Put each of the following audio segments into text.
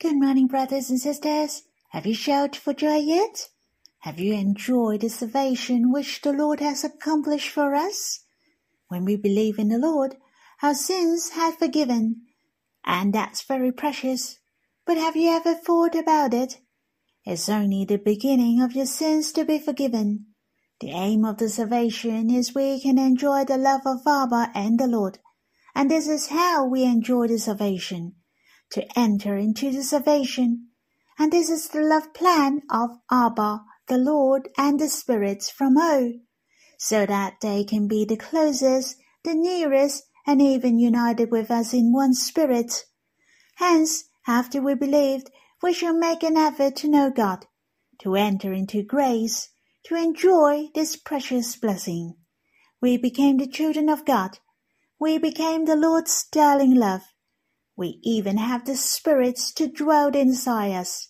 Good morning, brothers and sisters. Have you shouted for joy yet? Have you enjoyed the salvation which the Lord has accomplished for us? When we believe in the Lord, our sins have forgiven, and that's very precious. But have you ever thought about it? It's only the beginning of your sins to be forgiven. The aim of the salvation is we can enjoy the love of Abba and the Lord. And this is how we enjoy the salvation. To enter into the salvation. And this is the love plan of Abba, the Lord, and the spirits from O. So that they can be the closest, the nearest, and even united with us in one spirit. Hence, after we believed, we shall make an effort to know God, to enter into grace, to enjoy this precious blessing. We became the children of God. We became the Lord's darling love. We even have the spirits to dwell inside us.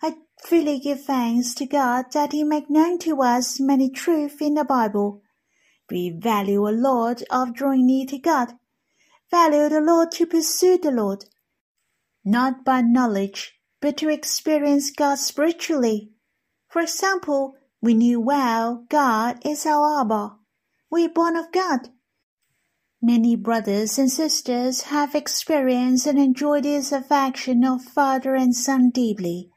I freely give thanks to God that He make known to us many truths in the Bible. We value a Lord of drawing near to God. Value the Lord to pursue the Lord. Not by knowledge, but to experience God spiritually. For example, we knew well God is our Abba. We are born of God. Many brothers and sisters have experienced and enjoyed this affection of Father and Son deeply,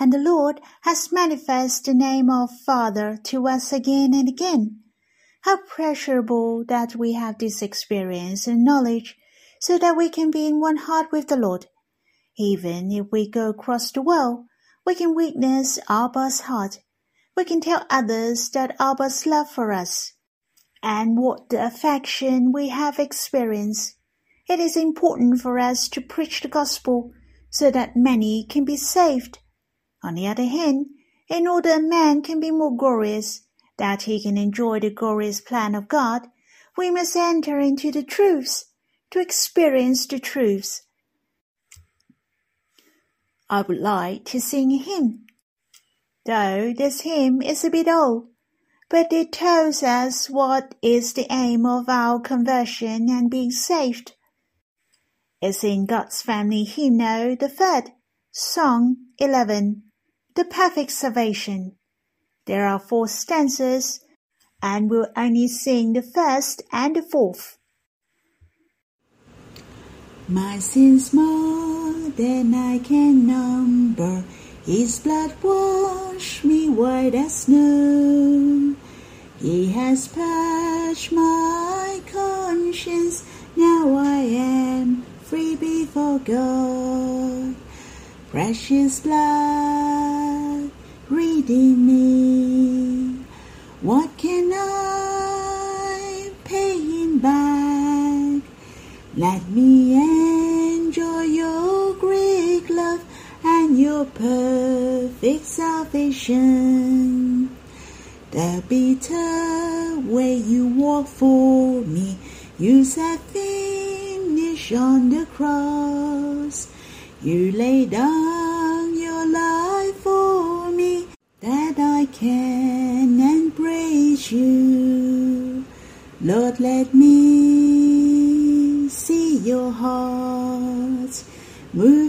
and the Lord has manifested the name of Father to us again and again. How pleasurable that we have this experience and knowledge so that we can be in one heart with the Lord even if we go across the world, we can witness Abba's heart. We can tell others that Abba's love for us and what the affection we have experienced. It is important for us to preach the gospel so that many can be saved. On the other hand, in order a man can be more glorious, that he can enjoy the glorious plan of God, we must enter into the truths, to experience the truths, I would like to sing a hymn. Though this hymn is a bit old, but it tells us what is the aim of our conversion and being saved. It's in God's Family Hymnal, the third, Song 11, The Perfect Salvation. There are four stanzas, and we'll only sing the first and the fourth. My sins more than I can number. His blood washed me white as snow. He has purged my conscience. Now I am free before God. Precious blood, redeem me. What can I pay him back? Let me perfect salvation. The bitter way you walk for me, you said finish on the cross. You lay down your life for me that I can embrace you. Lord, let me see your heart. Move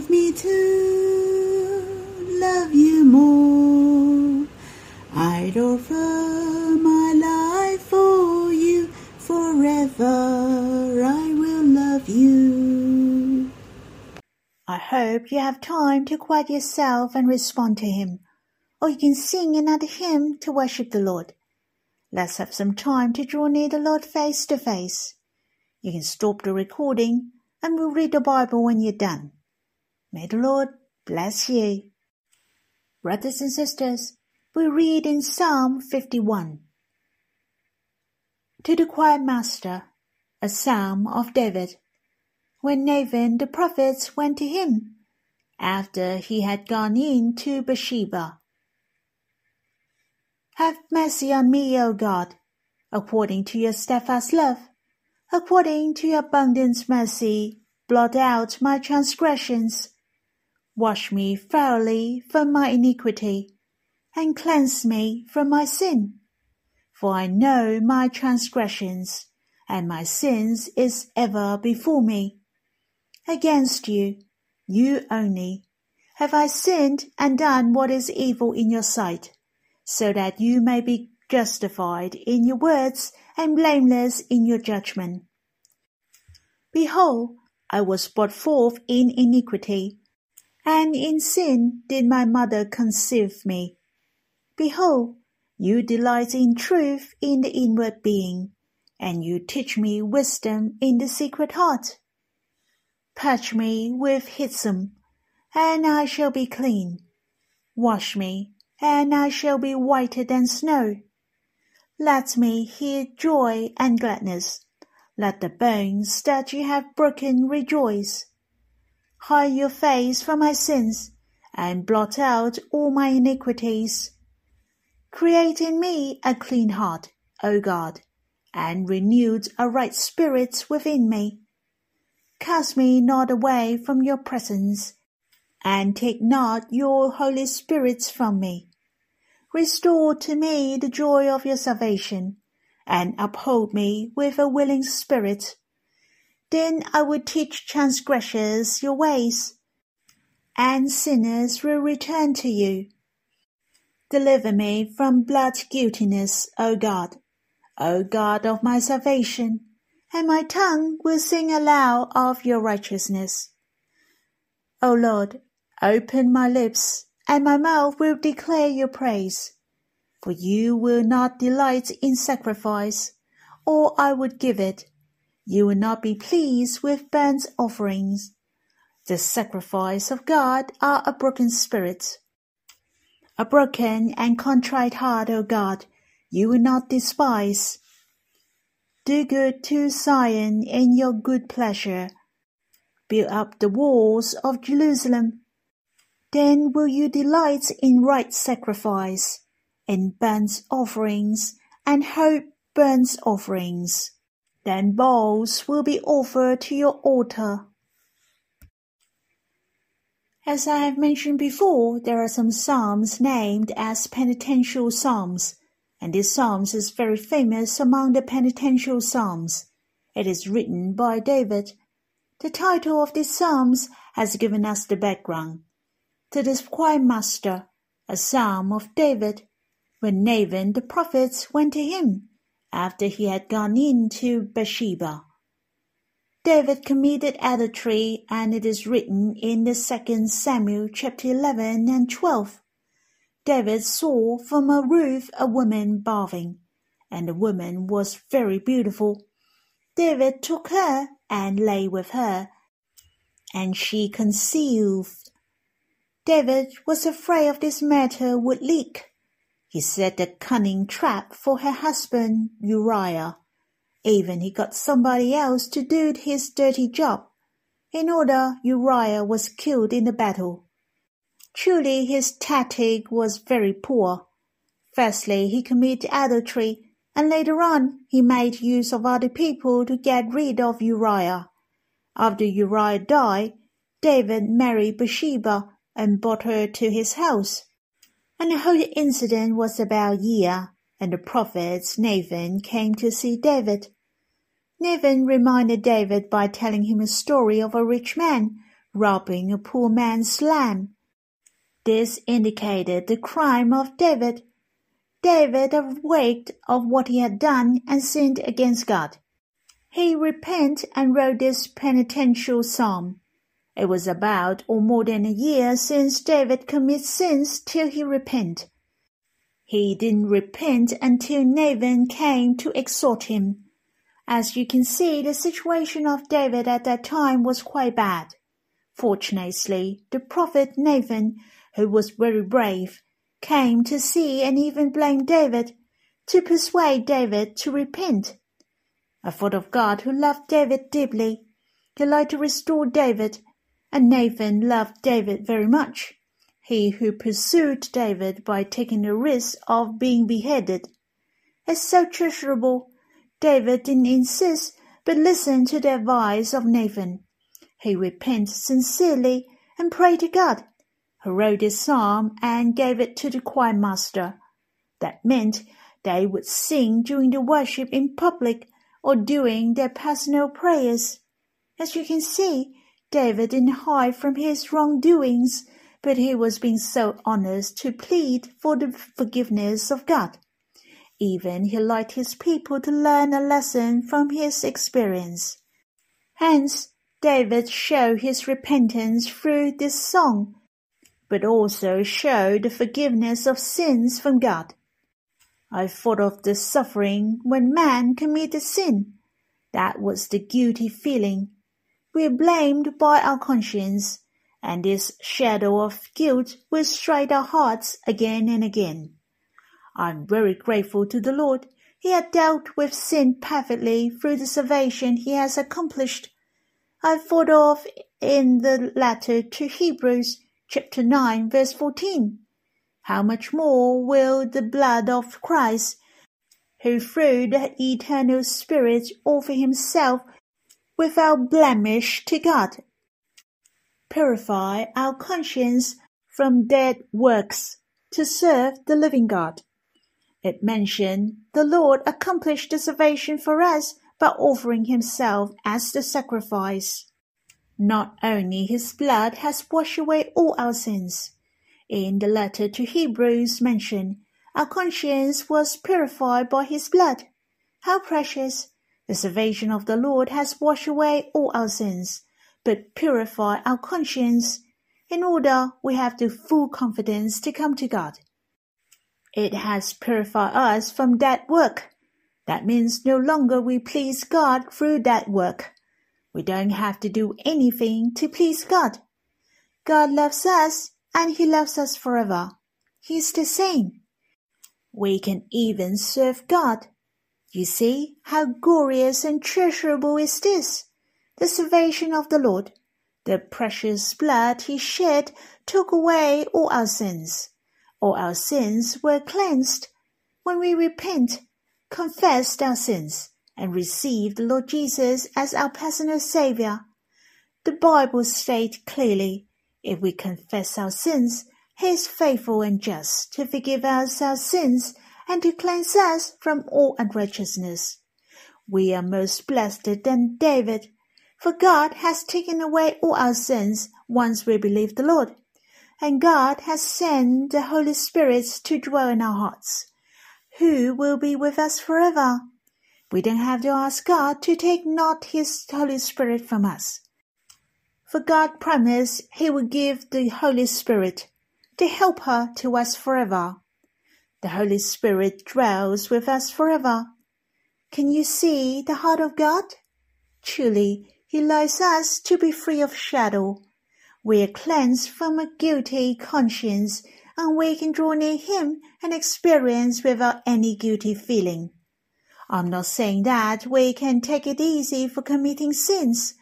hope you have time to quiet yourself and respond to Him, or you can sing another hymn to worship the Lord. Let's have some time to draw near the Lord face to face. You can stop the recording and we'll read the Bible when you're done. May the Lord bless you. Brothers and sisters, we read in Psalm 51. To the choir master, a psalm of David, when Nathan the prophet went to him, after he had gone in to Bathsheba. Have mercy on me, O God, according to your steadfast love according to your abundant mercy, blot out my transgressions. Wash me thoroughly from my iniquity, and cleanse me from my sin. For I know my transgressions, and my sins is ever before me. Against you, you only, have I sinned and done what is evil in your sight, so that you may be justified in your words and blameless in your judgment. Behold, I was brought forth in iniquity, and in sin did my mother conceive me. Behold, you delight in truth in the inward being, and you teach me wisdom in the secret heart. Purge me with hyssop, and I shall be clean. Wash me, and I shall be whiter than snow. Let me hear joy and gladness. Let the bones that you have broken rejoice. Hide your face from my sins, and blot out all my iniquities. Create in me a clean heart, O God, and renew a right spirit within me. Cast me not away from your presence, and take not your Holy Spirit from me. Restore to me the joy of your salvation, and uphold me with a willing spirit. Then I will teach transgressors your ways, and sinners will return to you. Deliver me from blood guiltiness, O God, O God of my salvation, and my tongue will sing aloud of your righteousness. O Lord, Open my lips, and my mouth will declare your praise. For you will not delight in sacrifice, or I would give it. You will not be pleased with burnt offerings. The sacrifice of God are a broken spirit. A broken and contrite heart, O God, you will not despise. Do good to Zion in your good pleasure. Build up the walls of Jerusalem then will you delight in right sacrifice, in burnt offerings, and whole burnt offerings. Then bowls will be offered to your altar. As I have mentioned before, there are some psalms named as penitential psalms, and this psalm is very famous among the penitential psalms. It is written by David. The title of this psalms has given us the background to the choir master, a psalm of David, when Nathan the prophet went to him after he had gone in to Bathsheba. David committed adultery, and it is written in the second Samuel chapter 11 and 12. David saw from a roof a woman bathing, and the woman was very beautiful. David took her and lay with her, and she conceived David was afraid of this matter would leak. He set a cunning trap for her husband Uriah. Even he got somebody else to do his dirty job. In order, Uriah was killed in the battle. Truly his tactic was very poor. Firstly, he committed adultery, and later on he made use of other people to get rid of Uriah. After Uriah died, David married Bathsheba and brought her to his house. And the whole incident was about year, and the prophet Nathan came to see David. Nathan reminded David by telling him a story of a rich man robbing a poor man's lamb. This indicated the crime of David. David awaked of what he had done and sinned against God. He repented and wrote this penitential psalm. It was about or more than a year since David committed sins till he repented. He didn't repent until Nathan came to exhort him. As you can see, the situation of David at that time was quite bad. Fortunately, the prophet Nathan, who was very brave, came to see and even blamed David to persuade David to repent. A thought of God who loved David deeply, he liked to restore David and Nathan loved David very much, he who pursued David by taking the risk of being beheaded. As so treasurable, David didn't insist, but listened to the advice of Nathan. He repented sincerely and prayed to God, wrote this psalm and gave it to the choir master. That meant they would sing during the worship in public or during their personal prayers. As you can see, David didn't hide from his wrongdoings, but he was being so honest to plead for the forgiveness of God. Even he liked his people to learn a lesson from his experience. Hence, David showed his repentance through this song, but also show the forgiveness of sins from God. I thought of the suffering when man committed sin. That was the guilty feeling. We are blamed by our conscience, and this shadow of guilt will strike our hearts again and again. I'm very grateful to the Lord. He had dealt with sin perfectly through the salvation he has accomplished. I thought of in the letter to Hebrews chapter 9 verse 14. How much more will the blood of Christ, who through the eternal Spirit offer himself without blemish to God, purify our conscience from dead works to serve the living God. It mentioned the Lord accomplished the salvation for us by offering himself as the sacrifice. Not only his blood has washed away all our sins. In the letter to Hebrews mentioned, our conscience was purified by his blood. How precious! The salvation of the Lord has washed away all our sins, but purify our conscience. In order we have the full confidence to come to God. It has purified us from that work. That means no longer we please God through that work. We don't have to do anything to please God. God loves us and He loves us forever. He's the same. We can even serve God. You see how glorious and treasurable is this? The salvation of the Lord. The precious blood He shed took away all our sins all our sins were cleansed when we repent, confess our sins, and receive the Lord Jesus as our personal Saviour. The Bible states clearly, if we confess our sins, He is faithful and just to forgive us our sins and to cleanse us from all unrighteousness. We are most blessed than David, for God has taken away all our sins once we believe the Lord and God has sent the Holy Spirit to dwell in our hearts, who will be with us forever. We don't have to ask God to take not His Holy Spirit from us. For God promised He would give the Holy Spirit, the Helper, to us forever. The Holy Spirit dwells with us forever. Can you see the heart of God? Truly, He likes us to be free of shadow we are cleansed from a guilty conscience and we can draw near Him and experience without any guilty feeling. I'm not saying that we can take it easy for committing sins,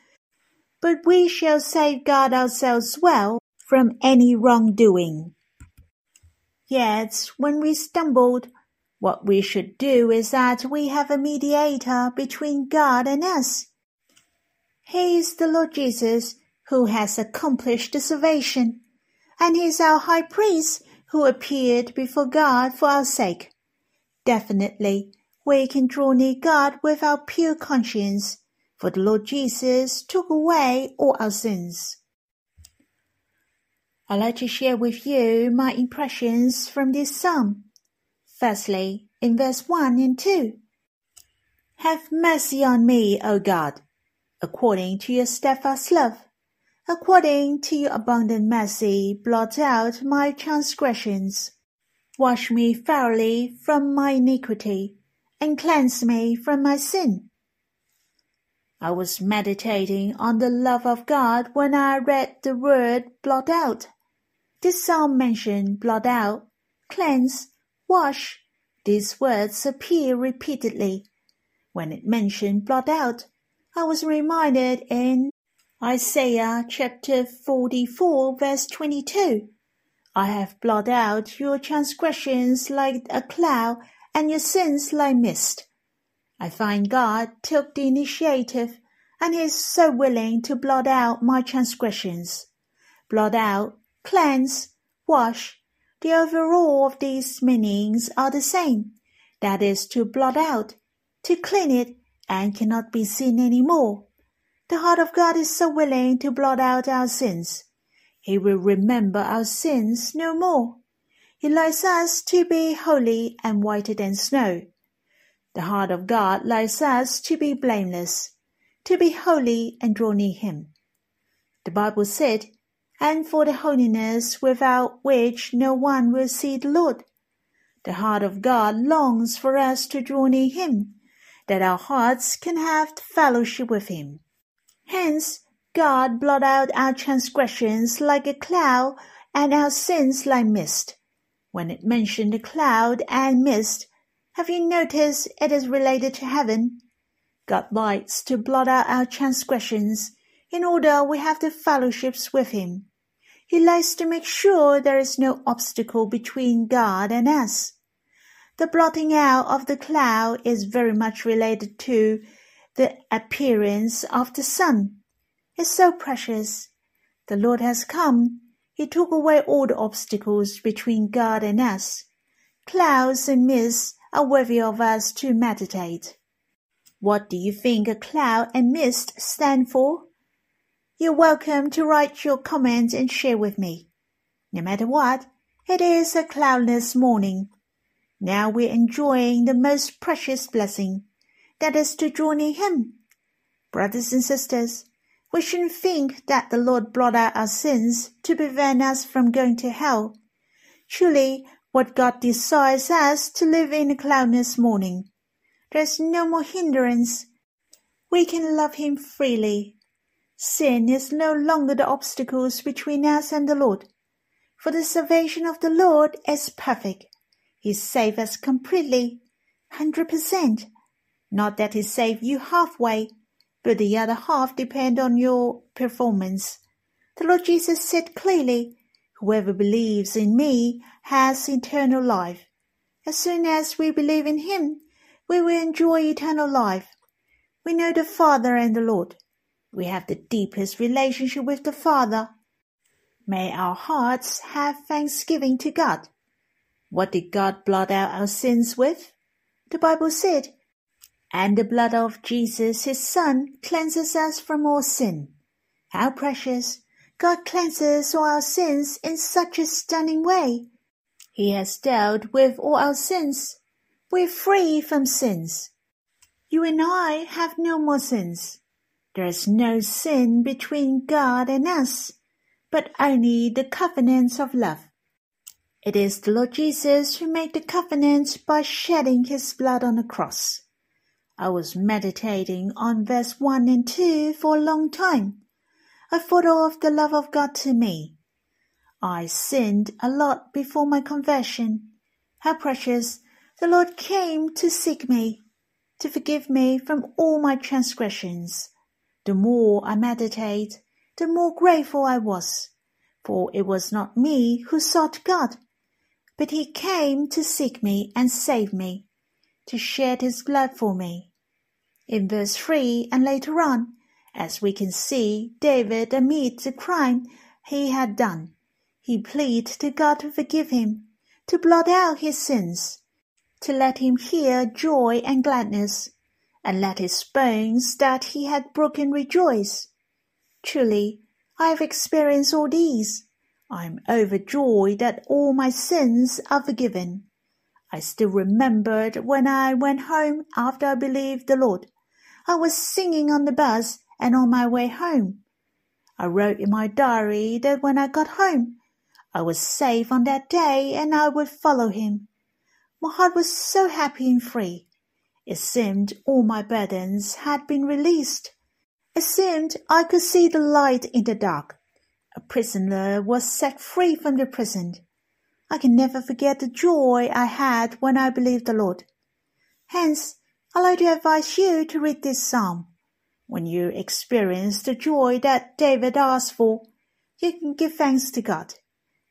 but we shall safeguard ourselves well from any wrongdoing. Yet, when we stumbled, what we should do is that we have a mediator between God and us. He is the Lord Jesus who has accomplished the salvation, and he is our high priest who appeared before God for our sake. Definitely, we can draw near God with our pure conscience, for the Lord Jesus took away all our sins. I'd like to share with you my impressions from this psalm. Firstly, in verse 1 and 2. Have mercy on me, O God, according to your steadfast love According to your abundant mercy, blot out my transgressions. Wash me thoroughly from my iniquity, and cleanse me from my sin. I was meditating on the love of God when I read the word blot out. This psalm mentioned blot out, cleanse, wash. These words appear repeatedly. When it mentioned blot out, I was reminded in Isaiah chapter 44 verse 22. I have blotted out your transgressions like a cloud and your sins lie mist. I find God took the initiative and he is so willing to blot out my transgressions. Blot out, cleanse, wash. The overall of these meanings are the same. That is to blot out, to clean it and cannot be seen any more. The heart of God is so willing to blot out our sins. He will remember our sins no more. He likes us to be holy and whiter than snow. The heart of God likes us to be blameless, to be holy and draw near Him. The Bible said, and for the holiness without which no one will see the Lord. The heart of God longs for us to draw near Him, that our hearts can have fellowship with Him. Hence, God blot out our transgressions like a cloud and our sins like mist. When it mentioned the cloud and mist, have you noticed it is related to heaven? God likes to blot out our transgressions in order we have the fellowships with Him. He likes to make sure there is no obstacle between God and us. The blotting out of the cloud is very much related to the appearance of the sun. It's so precious. The Lord has come. He took away all the obstacles between God and us. Clouds and mists are worthy of us to meditate. What do you think a cloud and mist stand for? You're welcome to write your comments and share with me. No matter what, it is a cloudless morning. Now we're enjoying the most precious blessing, that is to join in Him. Brothers and sisters, we shouldn't think that the Lord blot out our sins to prevent us from going to hell. Truly, what God desires us to live in a cloudless morning. There's no more hindrance. We can love Him freely Sin is no longer the obstacles between us and the Lord. For the salvation of the Lord is perfect. He saves us completely, hundred percent. Not that he saved you halfway, but the other half depend on your performance. The Lord Jesus said clearly, Whoever believes in me has eternal life. As soon as we believe in him, we will enjoy eternal life. We know the Father and the Lord. We have the deepest relationship with the Father. May our hearts have thanksgiving to God. What did God blot out our sins with? The Bible said, And the blood of Jesus, his Son, cleanses us from all sin. How precious! God cleanses all our sins in such a stunning way. He has dealt with all our sins. We're free from sins. You and I have no more sins. There is no sin between God and us, but only the covenants of love. It is the Lord Jesus who made the covenant by shedding his blood on the cross. I was meditating on verse 1 and 2 for a long time. I thought of the love of God to me. I sinned a lot before my conversion. How precious! The Lord came to seek me, to forgive me from all my transgressions. The more I meditate, the more grateful I was, for it was not me who sought God, but He came to seek me and save me, to shed His blood for me. In verse 3 and later on, as we can see, David admits the crime he had done. He pleaded to God to forgive him, to blot out his sins, to let him hear joy and gladness, and let his bones that he had broken rejoice. Truly, I have experienced all these. I am overjoyed that all my sins are forgiven. I still remembered when I went home after I believed the Lord. I was singing on the bus and on my way home. I wrote in my diary that when I got home, I was safe on that day and I would follow him. My heart was so happy and free. It seemed all my burdens had been released. It seemed I could see the light in the dark. A prisoner was set free from the prison. I can never forget the joy I had when I believed the Lord. Hence, I like to advise you to read this psalm. When you experience the joy that David asked for, you can give thanks to God.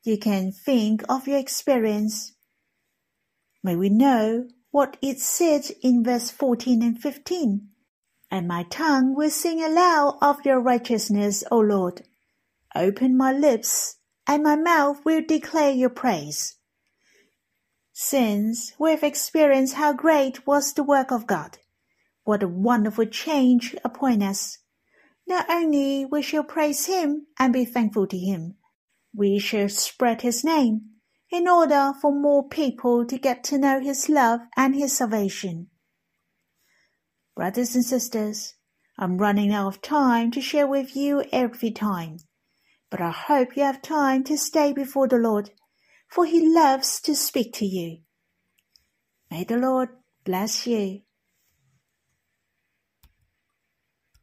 You can think of your experience. May we know what it said in verse 14 and 15. And my tongue will sing aloud of your righteousness, O Lord. Open my lips, and my mouth will declare your praise. Since we have experienced how great was the work of God, what a wonderful change upon us. Not only we shall praise Him and be thankful to Him, we shall spread His name in order for more people to get to know His love and His salvation. Brothers and sisters, I'm running out of time to share with you every time, but I hope you have time to stay before the Lord, for He loves to speak to you. May the Lord bless you.